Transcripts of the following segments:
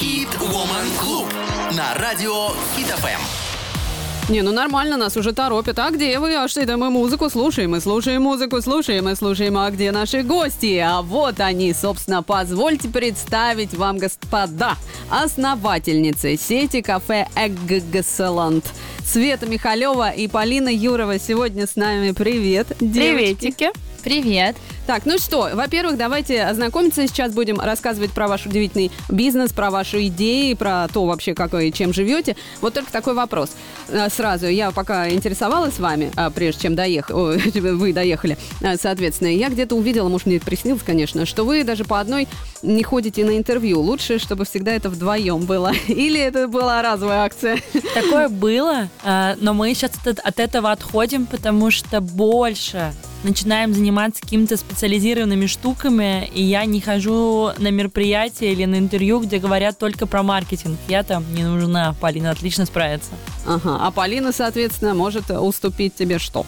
Hit Woman Club на радио Хит ФМ. Не, ну нормально, нас уже торопят. А где вы? А что это мы музыку слушаем? Мы слушаем музыку, слушаем и слушаем. А где наши гости? А вот они, собственно, позвольте представить вам, господа, основательницы сети кафе Экгселанд. Света Михалева и Полина Юрова сегодня с нами. Привет, девочки. Приветики. Привет. Так, ну что, во-первых, давайте ознакомиться. Сейчас будем рассказывать про ваш удивительный бизнес, про ваши идеи, про то вообще, как вы чем живете. Вот только такой вопрос. А, Сразу, я пока интересовалась вами, а, прежде чем доех... о, вы доехали, а, соответственно, я где-то увидела, может, мне это приснилось, конечно, что вы даже по одной не ходите на интервью. Лучше, чтобы всегда это вдвоем было. Или это была разовая акция? Такое было, но мы сейчас от этого отходим, потому что больше начинаем заниматься какими-то специализированными штуками, и я не хожу на мероприятия или на интервью, где говорят только про маркетинг. Я там не нужна, Полина отлично справится. Ага, а Полина, соответственно, может уступить тебе что?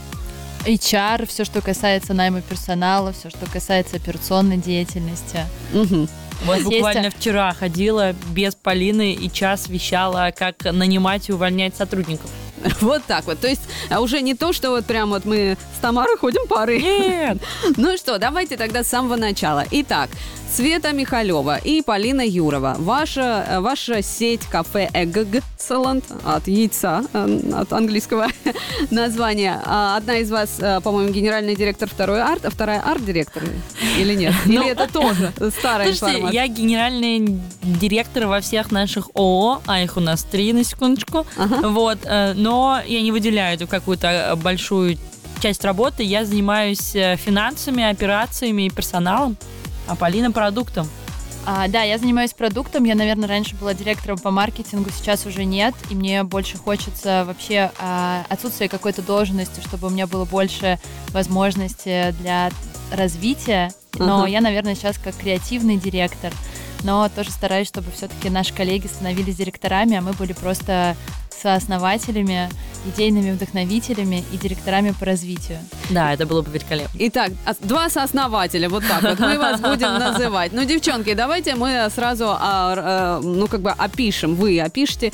HR, все, что касается найма персонала, все, что касается операционной деятельности. Мгм. Вот Есть, буквально вчера ходила без Полины и час вещала, как нанимать и увольнять сотрудников. Вот так вот. То есть а, уже не то, что вот прям вот мы с Тамарой ходим пары. Нет! Ну что, давайте тогда с самого начала. Итак, Света Михалева и Полина Юрова. Ваша, э, ваша сеть кафе Экгселанд от яйца, э, от английского названия. А Одна из вас, э, по-моему, генеральный директор, второй арт, а вторая арт-директор или нет? Или Ну, это тоже старая Слушайте, информация? я генеральный директор во всех наших ООО, а их у нас три, на секундочку. Ага. Вот, но я не выделяю эту какую-то большую часть работы. Я занимаюсь финансами, операциями и персоналом, а Полина продуктом. А, да, я занимаюсь продуктом. Я, наверное, раньше была директором по маркетингу, сейчас уже нет. И мне больше хочется вообще а, отсутствие какой-то должности, чтобы у меня было больше возможностей для развития. Но Ага. я, наверное, сейчас как креативный директор. Но тоже стараюсь, чтобы все-таки наши коллеги становились директорами, а мы были просто сооснователями, идейными вдохновителями и директорами по развитию. Да, это было бы великолепно. Итак, два сооснователя, вот так вот мы вас будем называть. Ну, девчонки, давайте мы сразу, а, э, ну, как бы опишем, вы опишите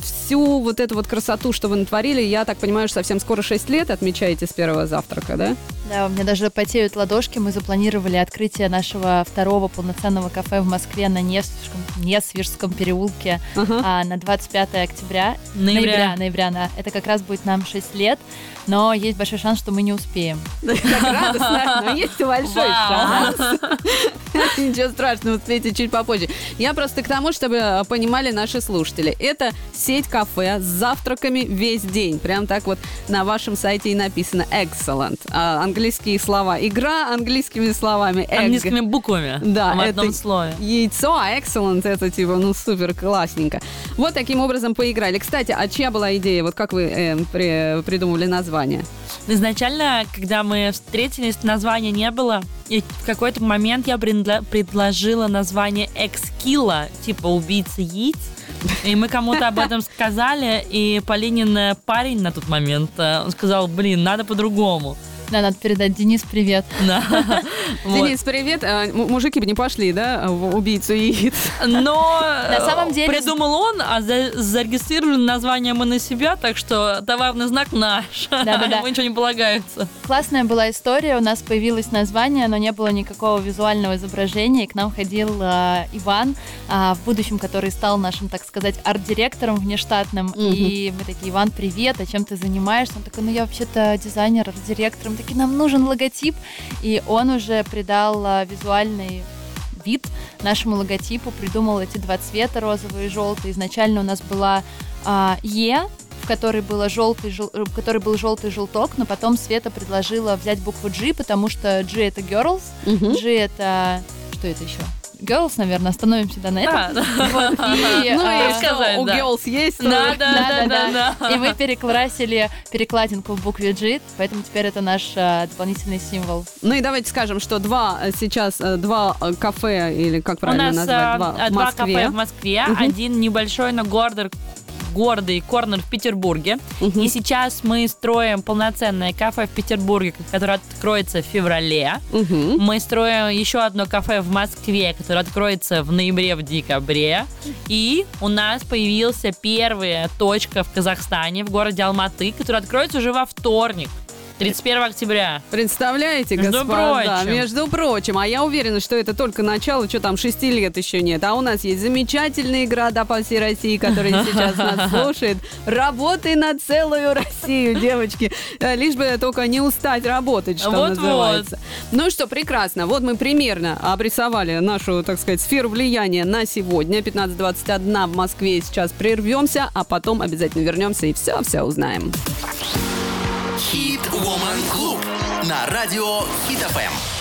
всю вот эту вот красоту, что вы натворили. Я так понимаю, что совсем скоро 6 лет отмечаете с первого завтрака, да? Да, у меня даже потеют ладошки. Мы запланировали открытие нашего второго полноценного кафе в Москве на Несвежском, Несвежском переулке Ага. а, на 25 октября. Ноября. Ноября, ноября, да. Это как раз будет нам 6 лет, но есть большой шанс, что мы не успеем. Как радостно, но есть большой Вау. шанс. Ничего страшного, успейте чуть попозже. Я просто к тому, чтобы э, понимали наши слушатели. Это сеть кафе с завтраками весь день. Прям так вот на вашем сайте и написано excellent. А, английские слова. Игра английскими словами. Egg. Английскими буквами Да, в это одном слове. яйцо, а excellent это типа, ну, супер классненько. Вот таким образом поиграли. Кстати, а чья была идея? Вот как вы э, при- придумывали название? Изначально, когда мы встретились, названия не было. И в какой-то момент я предложила название Экскила, типа убийца яиц. И мы кому-то об этом сказали, и Полинин э, парень на тот момент, э, он сказал, блин, надо по-другому. Да, надо передать Денис привет. Да. Денис, привет. А, мужики бы не пошли, да, в убийцу яиц? Но на самом деле- придумал он, а за- зарегистрировали название мы на себя, так что товарный знак наш. Да-да-да. Ему ничего не полагается. Классная была история, у нас появилось название, но не было никакого визуального изображения, и к нам ходил а, Иван, а, в будущем, который стал нашим, так сказать, арт-директором внештатным, и мы такие, Иван, привет, а чем ты занимаешься? Он такой, ну я вообще-то дизайнер, арт-директор, мы такие, нам нужен логотип, и он уже придал а, визуальный вид нашему логотипу, придумал эти два цвета, розовый и желтый. Изначально у нас была а, Е, в которой, было желтый, жел- э, в которой был желтый желток, но потом Света предложила взять букву G, потому что G это girls. G это... Что это еще? Girls, наверное, остановимся да, на этом. Да. Вот, и, Ну а, и сказать, у да. girls есть? то- Да, да, да, да, да. И мы перекрасили перекладинку в букве G, поэтому теперь это наш а, дополнительный символ. Ну и давайте скажем, что два э, сейчас, э, два э, кафе, или как У правильно нас назвать, а, два а, в два Москве. кафе в Москве, Мгм. один небольшой, но гордый, гордый корнер в Петербурге. И сейчас мы строим полноценное кафе в Петербурге, которое откроется в феврале. Мгм. Мы строим еще одно кафе в Москве, которое откроется в ноябре, в декабре. И у нас появился первая точка в Казахстане, в городе Алматы, которая откроется уже во вторник, 31 октября. Представляете, Между господа, прочим. между прочим, а я уверена, что это только начало, что там, шести лет еще нет. А у нас есть замечательные города по всей России, которые сейчас нас слушают. Работай на целую Россию, девочки. Э, Лишь бы только не устать работать, что Вот-вот. называется. Ну что, прекрасно. Вот мы примерно обрисовали нашу, так сказать, сферу влияния на сегодня. 15.21 в Москве сейчас прервемся, а потом обязательно вернемся и все-все узнаем. Хит Woman Клуб на радио Хит ФМ.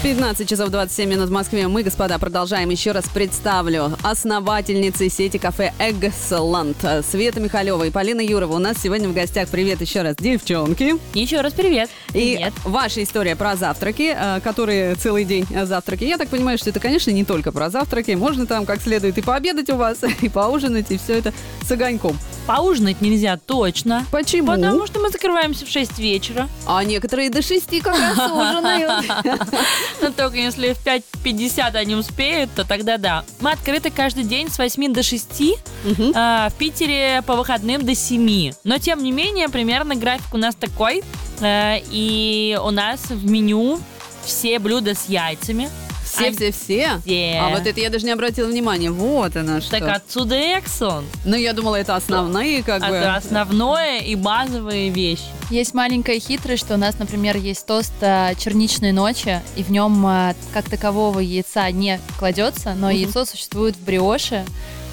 15 часов 27 минут в Москве. Мы, господа, продолжаем. Еще раз представлю основательницы сети кафе Excellent Света Михалева и Полина Юрова. У нас сегодня в гостях. Привет еще раз, девчонки. Еще раз привет. И Привет. ваша история про завтраки, э, которые целый день э, завтраки. Я так понимаю, что это, конечно, не только про завтраки. Можно там как следует и пообедать у вас, и поужинать, и все это с огоньком. Поужинать нельзя точно. Почему? Потому что мы закрываемся в 6 вечера. А некоторые до шести как раз ужинают. Но только если в 5.50 они успеют, то тогда да. Мы открыты каждый день с 8 до 6, Мгм. а, в Питере по выходным до 7. Но тем не менее, примерно график у нас такой. э, И у нас в меню все блюда с яйцами. Все-все-все? Все. А вот это я даже не обратила внимания. Вот она что. Так отсюда Эксон. Ну, я думала, это основные, как бы. Это основное и базовые вещи. Есть маленькая хитрость, что у нас, например, есть тост э, черничной ночи, и в нем э, как такового яйца не кладется, но Мгм. яйцо существует в бриоше,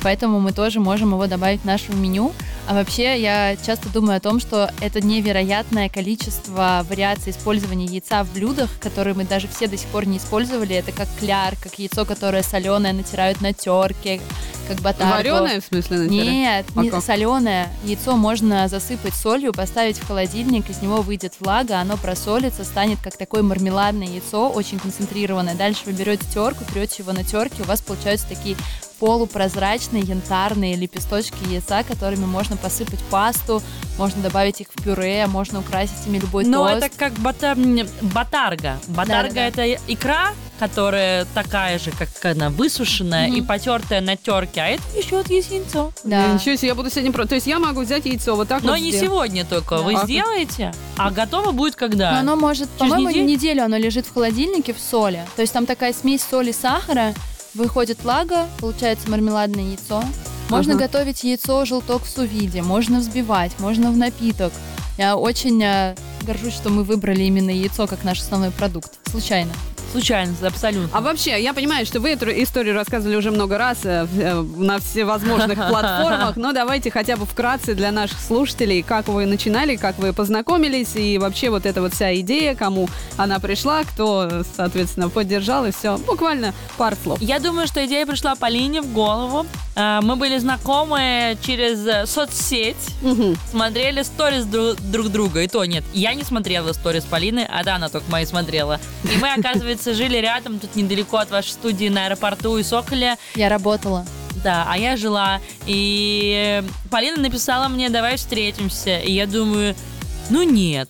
поэтому мы тоже можем его добавить в наше меню. А вообще, я часто думаю о том, что это невероятное количество вариаций использования яйца в блюдах, которые мы даже все до сих пор не использовали. Это как кляр, как яйцо, которое соленое натирают на терке, как батарго. Вареное, в смысле, натирать? Нет, А не как? соленое. Яйцо можно засыпать солью, поставить в холодильник, из него выйдет влага, оно просолится, станет как такое мармеладное яйцо, очень концентрированное. Дальше вы берете терку, трете его на терке, у вас получаются такие полупрозрачные янтарные лепесточки яйца, которыми можно посыпать пасту, можно добавить их в пюре, можно украсить ими любой Но тост. это как бата- батарга. Батарга Да-да-да. это икра, которая такая же, как она высушенная Мгм. и потертая на терке, а это еще вот есть яйцо. Да. Ничего себе, я буду сегодня про... То есть я могу взять яйцо вот так Но вот не сделать. сегодня только. Вы Да. сделаете, а готово будет когда? Но оно может, Через по-моему, неделю? неделю оно лежит в холодильнике в соли. То есть там такая смесь соли и сахара, выходит влага, получается мармеладное яйцо. Можно Ага. готовить яйцо, желток в сувиде, можно взбивать, можно в напиток. Я очень э, горжусь, что мы выбрали именно яйцо как наш основной продукт. Случайно. Случайно, абсолютно. А вообще, я понимаю, что вы эту историю рассказывали уже много раз э, э, на всевозможных платформах, но давайте хотя бы вкратце для наших слушателей, как вы начинали, как вы познакомились, и вообще вот эта вот вся идея, кому она пришла, кто, соответственно, поддержал, и все. Буквально пару слов. Я думаю, что идея пришла Полине в голову. А, Мы были знакомы через э, соцсеть, Мгм. смотрели сторис дру- друг друга. И то нет, я не смотрела сторис Полины, а да, она только мои смотрела. И мы, оказывается, жили рядом, тут недалеко от вашей студии на аэропорту и Соколе. Я работала. Да, а я жила. И Полина написала мне, давай встретимся. И я думаю, ну нет.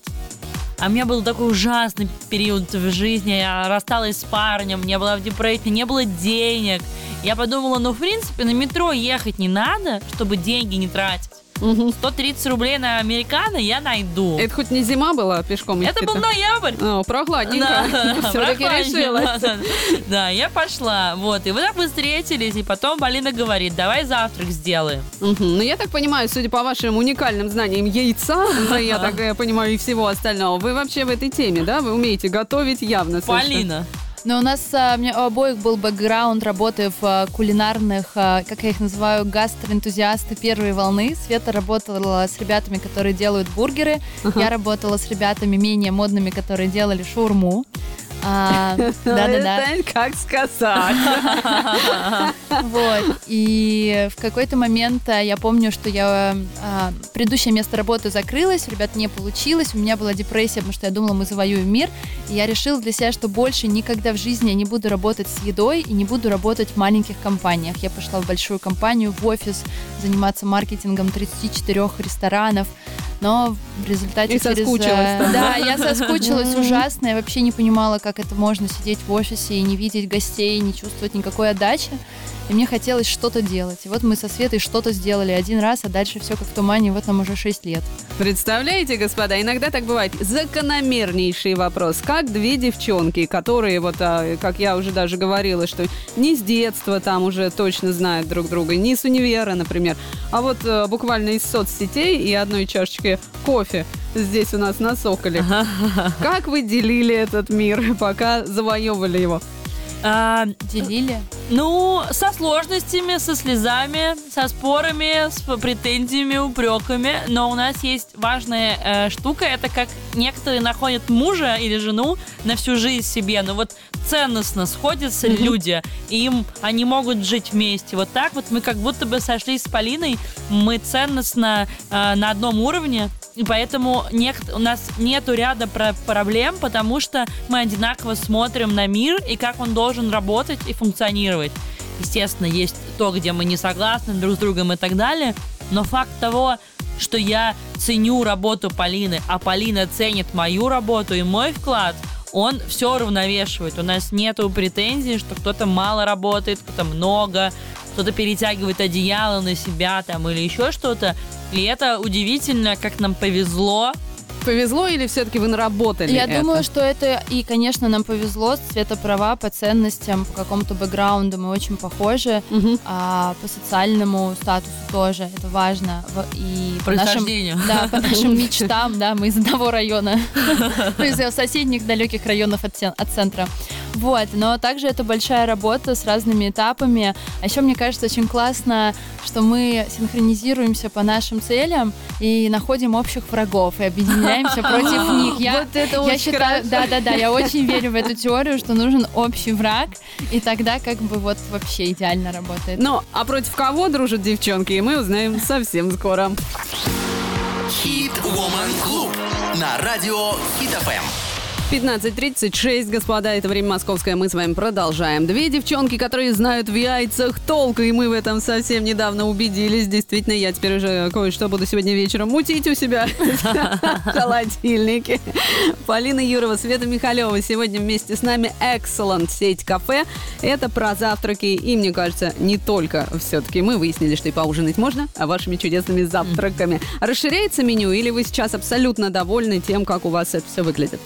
А у меня был такой ужасный период в жизни. Я рассталась с парнем, не была в депрессии, не было денег. Я подумала, ну, в принципе, на метро ехать не надо, чтобы деньги не тратить. Мгм. 130 рублей на американо я найду. Это хоть не зима была пешком Это был ноябрь. О, прохладненько. Все-таки прохладненько, решилась. да, да. Да, я пошла. Вот. И вот так встретились. И потом Полина говорит, давай завтрак сделаем. Ну, я так понимаю, судя по вашим уникальным знаниям яйца, да, я так э, понимаю, и всего остального, вы вообще в этой теме, да? Вы умеете готовить явно. Полина. Но у нас а, у меня у обоих был бэкграунд работы в а, кулинарных, а, как я их называю, гастроэнтузиасты первой волны. Света работала с ребятами, которые делают бургеры. Ага. Я работала с ребятами менее модными, которые делали шаурму. А, Да-да-да. Это как сказать. Вот. И в какой-то момент а, я помню, что я а, предыдущее место работы закрылось, ребят не получилось, у меня была депрессия, потому что я думала, мы завоюем мир. И я решила для себя, что больше никогда в жизни я не буду работать с едой и не буду работать в маленьких компаниях. Я пошла в большую компанию, в офис, заниматься маркетингом 34 ресторанов но в результате И через... соскучилась там. Да, я соскучилась ужасно, я вообще не понимала, как это можно сидеть в офисе и не видеть гостей, не чувствовать никакой отдачи. И мне хотелось что-то делать. И вот мы со Светой что-то сделали один раз, а дальше все как в тумане, вот нам уже 6 лет. Представляете, господа, иногда так бывает. Закономернейший вопрос. Как две девчонки, которые, вот, а, как я уже даже говорила, что не с детства там уже точно знают друг друга, не с универа, например, а вот а, буквально из соцсетей и одной чашечки кофе здесь у нас на Соколе. Как вы делили этот мир, пока завоевывали его? А, Делили? ну, со сложностями, со слезами, со спорами, с претензиями, упреками. Но у нас есть важная э, штука, это как некоторые находят мужа или жену на всю жизнь себе. Но вот ценностно сходятся люди, и им они могут жить вместе. Вот так вот мы как будто бы сошлись с Полиной, мы ценностно э, на одном уровне, и поэтому нек- у нас нету ряда про- проблем, потому что мы одинаково смотрим на мир и как он должен работать и функционировать. Естественно, есть то, где мы не согласны друг с другом и так далее, но факт того, что я ценю работу Полины, а Полина ценит мою работу и мой вклад, он все равновешивает. У нас нету претензий, что кто-то мало работает, кто-то много, кто-то перетягивает одеяло на себя там или еще что-то. И это удивительно, как нам повезло. Повезло или все-таки вы наработали Я это? думаю, что это и, конечно, нам повезло. Цвета права по ценностям, по какому-то бэкграунду мы очень похожи. Мгм. А по социальному статусу тоже это важно. И по нашим, да, по нашим мечтам, да, мы из одного района, из соседних далеких районов от, цен- от центра. Вот, но также это большая работа с разными этапами. А еще мне кажется очень классно, что мы синхронизируемся по нашим целям и находим общих врагов и объединяемся против них. Я, Вот это я очень считаю, да, да, да, я очень верю в эту теорию, что нужен общий враг, и тогда как бы вот вообще идеально работает. Ну, а против кого дружат девчонки, мы узнаем совсем скоро. Хит Woman Club на радио Хит ФМ. 15.36, господа, это время московское, мы с вами продолжаем. Две девчонки, которые знают в яйцах толк, и мы в этом совсем недавно убедились. Действительно, я теперь уже кое-что буду сегодня вечером мутить у себя в холодильнике. Полина Юрова, Света Михалева сегодня вместе с нами Excellent сеть кафе. Это про завтраки, и мне кажется, не только все-таки мы выяснили, что и поужинать можно, а вашими чудесными завтраками. Расширяется меню, или вы сейчас абсолютно довольны тем, как у вас это все выглядит?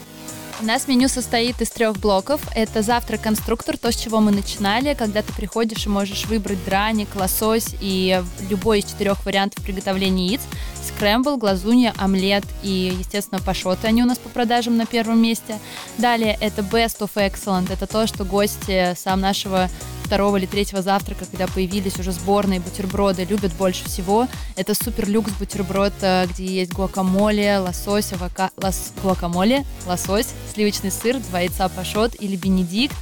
У нас меню состоит из трех блоков. Это завтрак-конструктор, то, с чего мы начинали, когда ты приходишь и можешь выбрать драник, лосось и любой из четырех вариантов приготовления яиц. Скрэмбл, глазунья, омлет и, естественно, пашоты. Они у нас по продажам на первом месте. Далее это Best of Excellent. Это то, что гости сам нашего второго или третьего завтрака, когда появились уже сборные бутерброды, любят больше всего. Это супер люкс бутерброд, э, где есть гуакамоле, лосось, авока... лос- гуакамоле, лосось, сливочный сыр, два яйца пашот или бенедикт.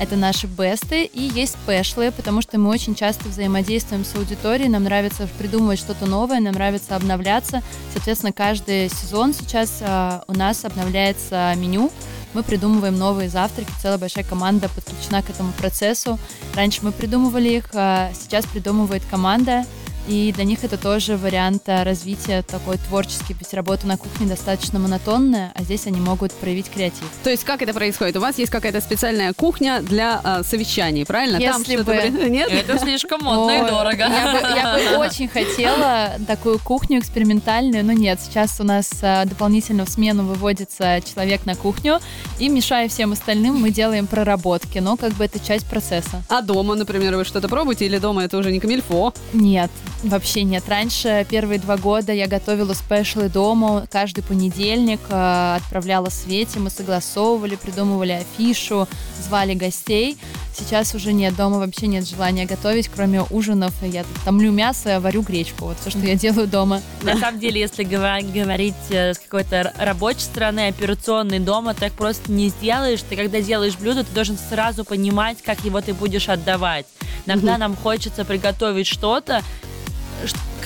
Это наши бесты. И есть спешлы, потому что мы очень часто взаимодействуем с аудиторией. Нам нравится придумывать что-то новое, нам нравится обновляться. Соответственно, каждый сезон сейчас э, у нас обновляется меню. Мы придумываем новые завтраки, целая большая команда подключена к этому процессу. Раньше мы придумывали их, а сейчас придумывает команда. И для них это тоже вариант а, развития такой творческий, ведь работа на кухне достаточно монотонная, а здесь они могут проявить креатив. То есть как это происходит? У вас есть какая-то специальная кухня для а, совещаний, правильно? Если что-то бы. Нет? Это слишком модно и дорого. Я бы, я бы очень хотела такую кухню экспериментальную, но нет. Сейчас у нас а, дополнительно в смену выводится человек на кухню, и мешая всем остальным, мы делаем проработки, но как бы это часть процесса. А дома, например, вы что-то пробуете или дома это уже не камильфо? Нет, Вообще нет. Раньше, первые два года, я готовила спешлы дома каждый понедельник, э, отправляла Свете, мы согласовывали, придумывали афишу, звали гостей. Сейчас уже нет, дома вообще нет желания готовить, кроме ужинов. Я томлю мясо, варю гречку. Вот все, что я делаю дома. На самом деле, если говорить э, с какой-то рабочей стороны, операционной дома, так просто не сделаешь. Ты когда делаешь блюдо, ты должен сразу понимать, как его ты будешь отдавать. Иногда нам хочется приготовить что-то,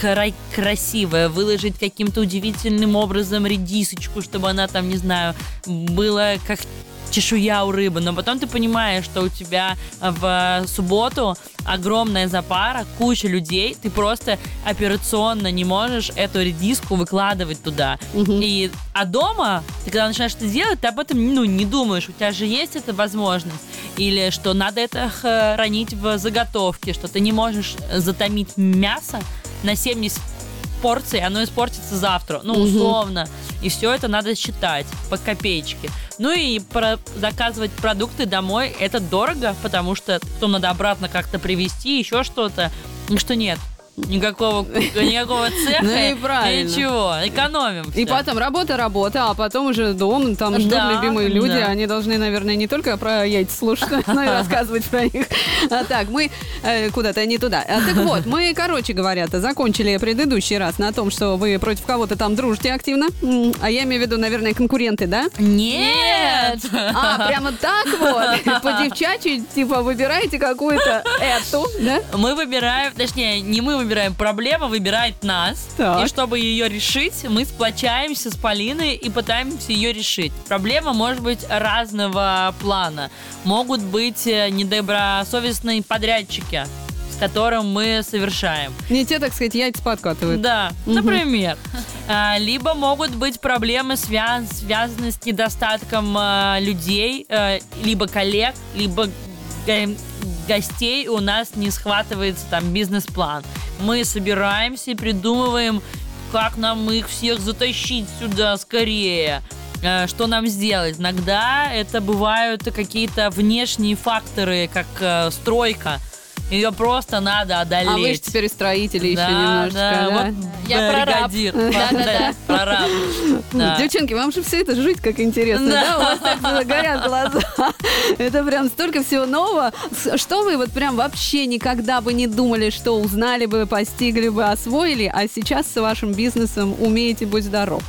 кра- красивое, выложить каким-то удивительным образом редисочку, чтобы она там, не знаю, была как чешуя у рыбы, но потом ты понимаешь, что у тебя в субботу огромная запара, куча людей, ты просто операционно не можешь эту редиску выкладывать туда. Мгм. И, а дома, ты когда начинаешь это делать, ты об этом ну, не думаешь, у тебя же есть эта возможность. Или что надо это хранить в заготовке, что ты не можешь затомить мясо на 70 порций, оно испортится завтра, ну, Мгм. условно. И все это надо считать по копеечке. Ну и про- заказывать продукты домой, это дорого, потому что потом надо обратно как-то привезти, еще что-то. Ну что нет, никакого, никакого цеха, Ну и правильно. ничего, экономим. И потом работа, работа, а потом уже дом, там ждут Да, любимые люди, да. они должны, наверное, не только про яйца слушать, но и рассказывать про них. А, так, мы э, куда-то не туда. А, так вот, мы, короче говоря, закончили предыдущий раз на том, что вы против кого-то там дружите активно, а я имею в виду, наверное, конкуренты, да? Нет! А, прямо так вот, по девчачьи, типа, выбираете какую-то эту, да? Мы выбираем, точнее, не мы выбираем, проблема выбирает нас. Так. И чтобы ее решить, мы сплочаемся с Полиной и пытаемся ее решить. Проблема может быть разного плана. Могут быть э, недобросовестные подрядчики, с которым мы совершаем. Не те, так сказать, яйца подкатывают. Да, Мгм. например. А, Либо могут быть проблемы, свя- связанные с недостатком а, людей, э, либо коллег, либо га- гостей у нас не схватывается там бизнес-план. Мы собираемся и придумываем, как нам их всех затащить сюда скорее. э, Что нам сделать? Иногда это бывают какие-то внешние факторы, как э, стройка. Ее просто надо одолеть. А вы же теперь строители еще Да, немножечко, да, да? вот Я бригадир. Да-да-да. Прораб. Да. Девчонки, вам же все это жить как интересно, да? Да. У вас так горят глаза. Это прям столько всего нового. Что вы вот прям вообще никогда бы не думали, что узнали бы, постигли бы, освоили, а сейчас с вашим бизнесом умеете быть здоров?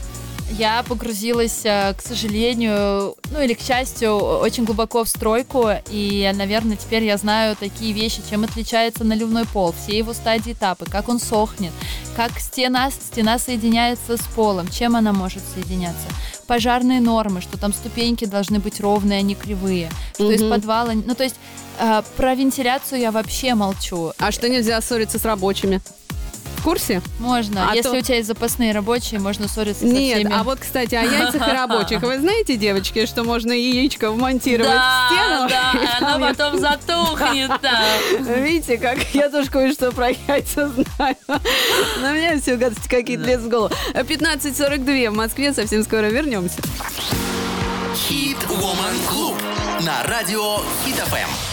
Я погрузилась, э, к сожалению, ну или к счастью, очень глубоко в стройку, и, наверное, теперь я знаю такие вещи, чем отличается наливной пол, все его стадии этапы, как он сохнет, как стена, стена соединяется с полом, чем она может соединяться. Пожарные нормы, что там ступеньки должны быть ровные, а не кривые, что из Мгм. подвала... Ну, то есть э, про вентиляцию я вообще молчу. А что нельзя ссориться с рабочими? В курсе? Можно. А Если то- у тебя есть запасные рабочие, можно ссориться со Нет, всеми. а вот, кстати, о яйцах и рабочих. Вы знаете, девочки, что можно яичко вмонтировать в Да, стену? да, и там оно потом затухнет. Видите, как я тоже кое-что про яйца знаю. На меня все гадости какие-то лезут в голову. 15.42 в Москве. Совсем скоро вернемся. Хит Woman Club на радио Хит ФМ.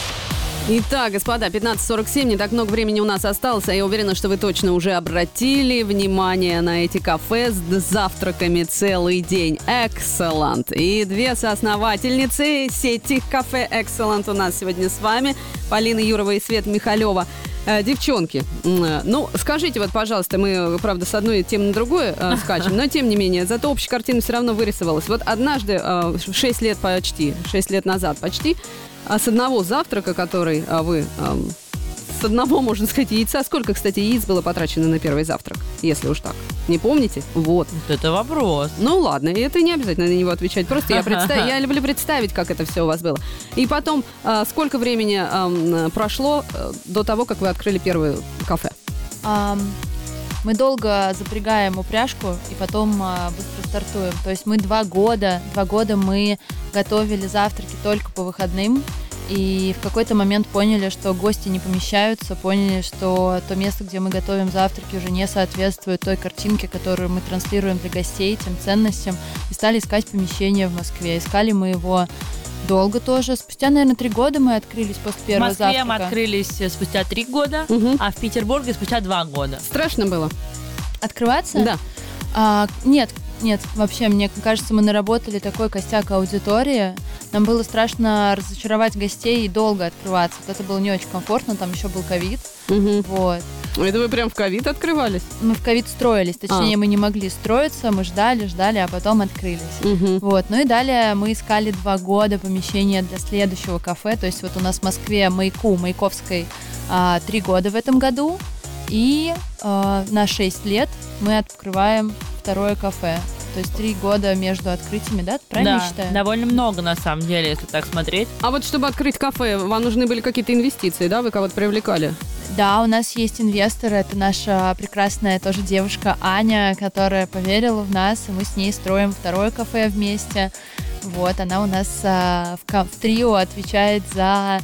Итак, господа, 15.47, не так много времени у нас осталось, а я уверена, что вы точно уже обратили внимание на эти кафе с завтраками целый день. Excellent. И две соосновательницы сети кафе Excellent у нас сегодня с вами. Полина Юрова и Свет Михалева. Э, девчонки, э, ну, скажите вот, пожалуйста, мы, э, правда, с одной темы на другую э, скачем, но тем не менее, зато общая картина все равно вырисовалась. Вот однажды, э, 6 лет почти, 6 лет назад почти, а с одного завтрака, который вы... ам, с одного, можно сказать, яйца. Сколько, кстати, яиц было потрачено на первый завтрак, если уж так? Не помните? Вот. Вот это вопрос. Ну ладно, и это не обязательно на него отвечать. Просто я, представ- я люблю представить, как это все у вас было. И потом, а, сколько времени прошло э, до того, как вы открыли первое кафе? Мы долго запрягаем упряжку и потом а, быстро стартуем. То есть мы два года, два года мы готовили завтраки только по выходным. И в какой-то момент поняли, что гости не помещаются, поняли, что то место, где мы готовим завтраки, уже не соответствует той картинке, которую мы транслируем для гостей, тем ценностям. И стали искать помещение в Москве. Искали мы его Долго тоже. Спустя, наверное, три года мы открылись после В первого Москве мы завтрака. открылись э, спустя три года, Мгм. а в Петербурге спустя два года. Страшно было? Открываться? Да. А, нет, нет, вообще, мне кажется, мы наработали такой костяк аудитории. Нам было страшно разочаровать гостей и долго открываться. Вот это было не очень комфортно, там еще был ковид. Мгм. Вот. Это вы прям в ковид открывались? Мы в ковид строились, точнее, А. мы не могли строиться, мы ждали, ждали, а потом открылись. Мгм. Вот, ну и далее мы искали два года помещение для следующего кафе. То есть вот у нас в Москве Маяку, Маяковской, а, три года в этом году. И а, на шесть лет мы открываем второе кафе. То есть три года между открытиями, да? Правильно да, считаю? довольно много на самом деле, если так смотреть. А вот чтобы открыть кафе, вам нужны были какие-то инвестиции, да? Вы кого-то привлекали? Да, у нас есть инвестор, это наша прекрасная тоже девушка Аня, которая поверила в нас, и мы с ней строим второе кафе вместе. Вот, она у нас а, в, в трио отвечает за,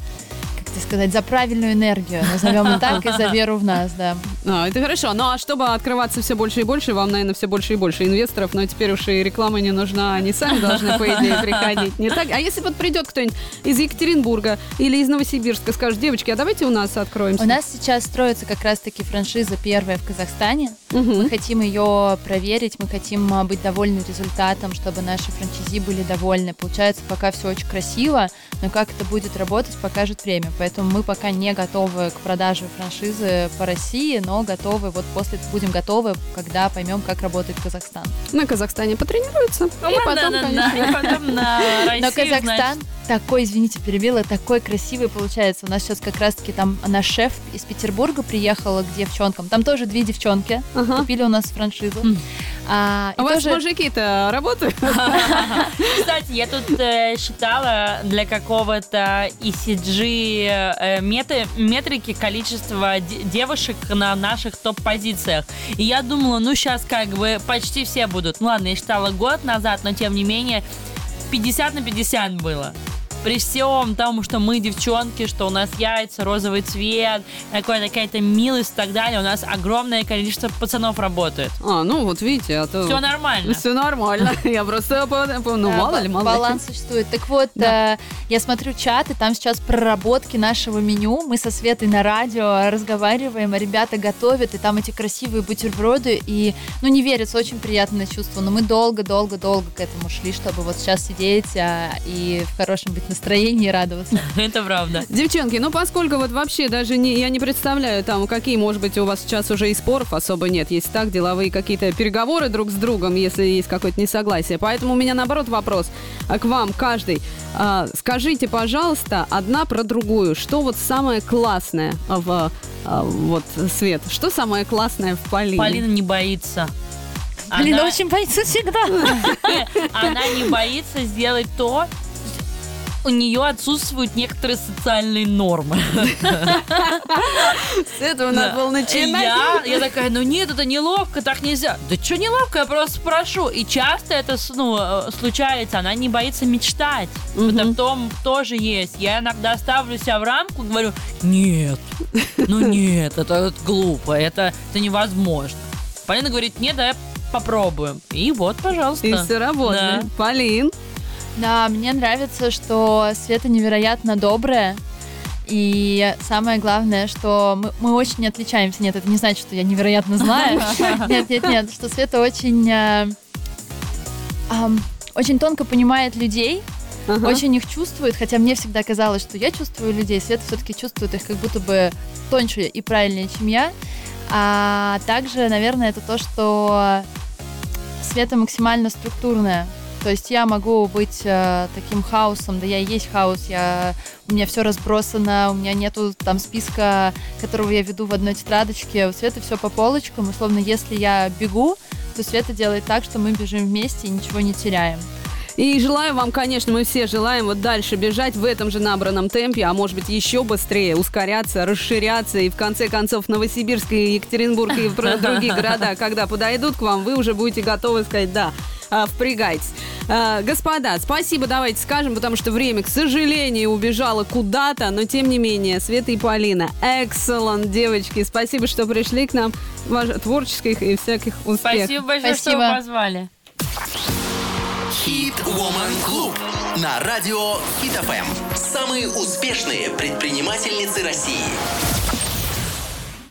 тебе сказать, за правильную энергию, назовем и так, и за веру в нас, да. А, это хорошо. Ну а чтобы открываться все больше и больше, вам, наверное, все больше и больше инвесторов, но теперь уж и реклама не нужна, они сами должны, по идее, приходить. Не так? А если вот придет кто-нибудь из Екатеринбурга или из Новосибирска, скажет, девочки, а давайте у нас откроемся. У нас сейчас строится как раз-таки франшиза первая в Казахстане. Мгм. Мы хотим ее проверить, мы хотим а, быть довольны результатом, чтобы наши франчайзи были довольны. Получается, пока все очень красиво, но как это будет работать, покажет время. Поэтому мы пока не готовы к продаже франшизы по России, но готовы, вот после будем готовы, когда поймем, как работает Казахстан. На Казахстане потренируются. И потом, Да, конечно. потом на Но Казахстан значит. Такой, извините, перебила, такой красивый получается. У нас сейчас как раз-таки там наш шеф из Петербурга приехала к девчонкам. Там тоже две девчонки Ага. купили у нас франшизу. А, и А у вас тоже- мужики-то работают? Кстати, я тут э, считала для какого-то ECG э, мета- метрики количество де- девушек на наших топ-позициях. И я думала, ну сейчас как бы почти все будут. Ну ладно, я считала год назад, но тем не менее 50 на 50 было. При всем том, что мы девчонки, что у нас яйца, розовый цвет, какая-то какая-то милость и так далее, у нас огромное количество пацанов работает. А, ну вот видите, а то... Все нормально. Все нормально. Я просто, по- по- ну мало ли, мало ли. Баланс существует. Так вот, э, я смотрю чаты, там сейчас проработки нашего меню. Мы со Светой на радио разговариваем, а ребята готовят, и там эти красивые бутерброды. И, ну, не верится, очень приятное чувство. Но мы долго-долго-долго к этому шли, чтобы вот сейчас сидеть а, и в хорошем быть настроении и радоваться. Это правда. Девчонки, ну поскольку вот вообще даже не, я не представляю там, какие, может быть, у вас сейчас уже и споров особо нет. Есть так, деловые какие-то переговоры друг с другом, если есть какое-то несогласие. Поэтому у меня наоборот вопрос а, к вам, каждый. А, скажите, пожалуйста, одна про другую. Что вот самое классное в а, вот Свет? Что самое классное в Полине? Полина не боится. Полина Она- очень боится всегда. Она не боится сделать то, у нее отсутствуют некоторые социальные нормы. С этого надо было начинать. Я, я такая, ну нет, это неловко, так нельзя. Да что неловко, я просто спрошу. И часто это ну, случается, она не боится мечтать. Это в том тоже есть. Я иногда ставлю себя в рамку говорю, нет, ну нет, это, глупо, это, невозможно. Полина говорит, нет, давай попробуем. И вот, пожалуйста. И все работает. Да. Полин. Да, мне нравится, что Света невероятно добрая. И самое главное, что мы, мы очень отличаемся. Нет, это не значит, что я невероятно знаю. Нет, нет, нет, что Света очень, э, очень тонко понимает людей, Ага. очень их чувствует, хотя мне всегда казалось, что я чувствую людей, Света все-таки чувствует их как будто бы тоньше и правильнее, чем я. А также, наверное, это то, что Света максимально структурная. То есть я могу быть э, таким хаосом, да я и есть хаос, я, у меня все разбросано, у меня нету там списка, которого я веду в одной тетрадочке. У Светы все по полочкам, условно, если я бегу, то Света делает так, что мы бежим вместе и ничего не теряем. И желаю вам, конечно, мы все желаем вот дальше бежать в этом же набранном темпе, а может быть еще быстрее, ускоряться, расширяться. И в конце концов Новосибирск и Екатеринбург и другие города, когда подойдут к вам, вы уже будете готовы сказать «да». А, Впрягайтесь. А, Господа, спасибо, давайте скажем, потому что время, к сожалению, убежало куда-то, но тем не менее, Света и Полина, excellent, девочки, спасибо, что пришли к нам, творческих и всяких успехов. Спасибо большое, что Спасибо. вы позвали. Hit Woman Club на радио Hit FM. Самые успешные предпринимательницы России.